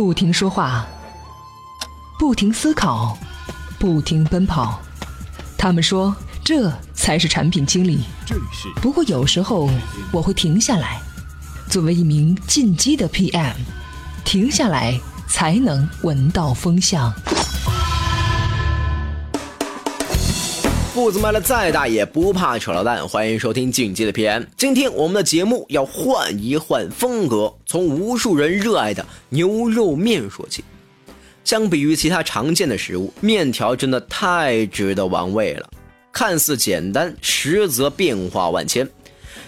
不停说话，不停思考，不停奔跑。他们说，这才是产品经理。不过有时候我会停下来，作为一名进击的 PM，停下来才能闻到风向。步子迈的再大也不怕扯到蛋，欢迎收听进击的 PM。今天我们的节目要换一换风格，从无数人热爱的牛肉面说起。相比于其他常见的食物，面条真的太值得玩味了。看似简单，实则变化万千。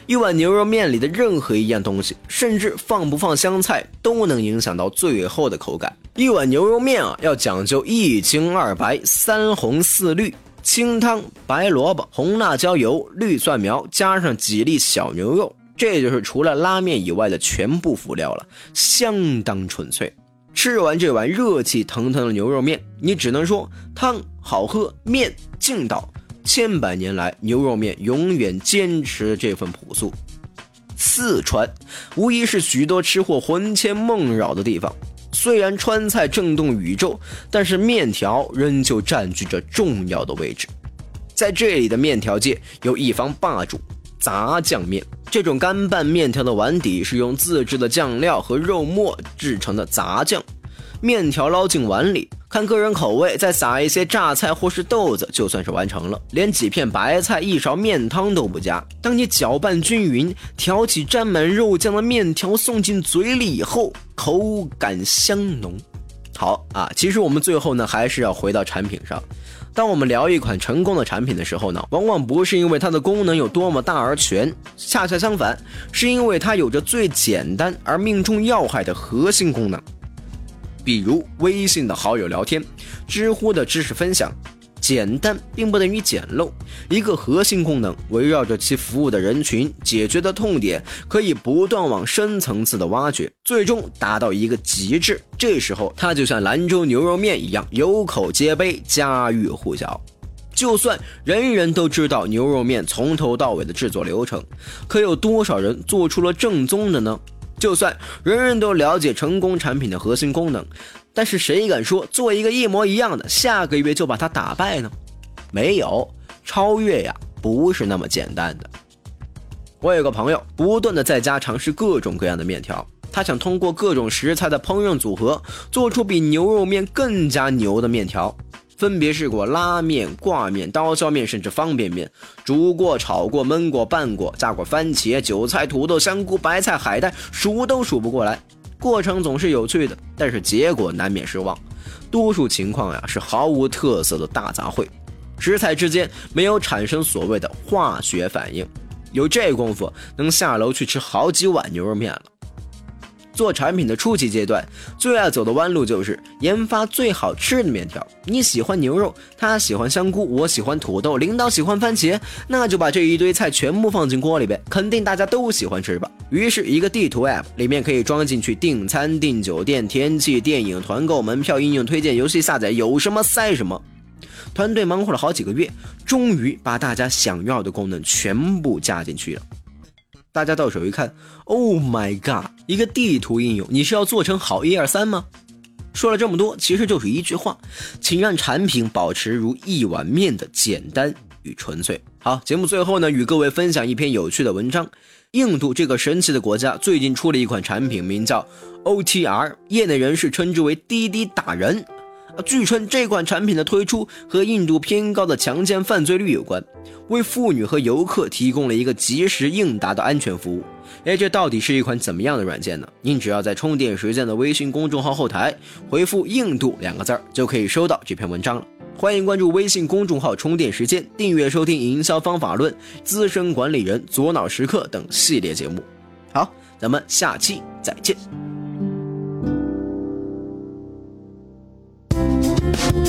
一碗牛肉面里的任何一样东西，甚至放不放香菜，都能影响到最后的口感。一碗牛肉面啊，要讲究一清二白、三红四绿。清汤、白萝卜、红辣椒油、绿蒜苗，加上几粒小牛肉，这就是除了拉面以外的全部辅料了，相当纯粹。吃完这碗热气腾腾的牛肉面，你只能说汤好喝，面劲道。千百年来，牛肉面永远坚持这份朴素。四川无疑是许多吃货魂牵梦绕的地方。虽然川菜震动宇宙，但是面条仍旧占据着重要的位置。在这里的面条界有一方霸主——杂酱面。这种干拌面条的碗底是用自制的酱料和肉末制成的杂酱。面条捞进碗里，看个人口味，再撒一些榨菜或是豆子，就算是完成了。连几片白菜、一勺面汤都不加。当你搅拌均匀，挑起沾满肉酱的面条送进嘴里以后，口感香浓。好啊，其实我们最后呢，还是要回到产品上。当我们聊一款成功的产品的时候呢，往往不是因为它的功能有多么大而全，恰恰相反，是因为它有着最简单而命中要害的核心功能。比如微信的好友聊天，知乎的知识分享，简单并不等于简陋。一个核心功能围绕着其服务的人群，解决的痛点可以不断往深层次的挖掘，最终达到一个极致。这时候，它就像兰州牛肉面一样，有口皆碑，家喻户晓。就算人人都知道牛肉面从头到尾的制作流程，可有多少人做出了正宗的呢？就算人人都了解成功产品的核心功能，但是谁敢说做一个一模一样的，下个月就把它打败呢？没有，超越呀，不是那么简单的。我有个朋友，不断的在家尝试各种各样的面条，他想通过各种食材的烹饪组合，做出比牛肉面更加牛的面条。分别试过拉面、挂面、刀削面，甚至方便面，煮过、炒过、焖过、拌过，加过番茄、韭菜、土豆、香菇、白菜、海带，数都数不过来。过程总是有趣的，但是结果难免失望。多数情况呀是毫无特色的大杂烩，食材之间没有产生所谓的化学反应。有这功夫，能下楼去吃好几碗牛肉面了。做产品的初期阶段，最爱走的弯路就是研发最好吃的面条。你喜欢牛肉，他喜欢香菇，我喜欢土豆，领导喜欢番茄，那就把这一堆菜全部放进锅里呗，肯定大家都喜欢吃吧。于是，一个地图 App 里面可以装进去订餐、订酒店、天气、电影、团购、门票、应用推荐、游戏下载，有什么塞什么。团队忙活了好几个月，终于把大家想要的功能全部加进去了。大家到手一看，Oh my god！一个地图应用，你是要做成好一二三吗？说了这么多，其实就是一句话，请让产品保持如一碗面的简单与纯粹。好，节目最后呢，与各位分享一篇有趣的文章。印度这个神奇的国家最近出了一款产品，名叫 OTR，业内人士称之为滴滴打人。据称，这款产品的推出和印度偏高的强奸犯罪率有关，为妇女和游客提供了一个及时应答的安全服务。哎，这到底是一款怎么样的软件呢？您只要在充电时间的微信公众号后台回复“印度”两个字儿，就可以收到这篇文章了。欢迎关注微信公众号“充电时间”，订阅收听《营销方法论》《资深管理人左脑时刻》等系列节目。好，咱们下期再见。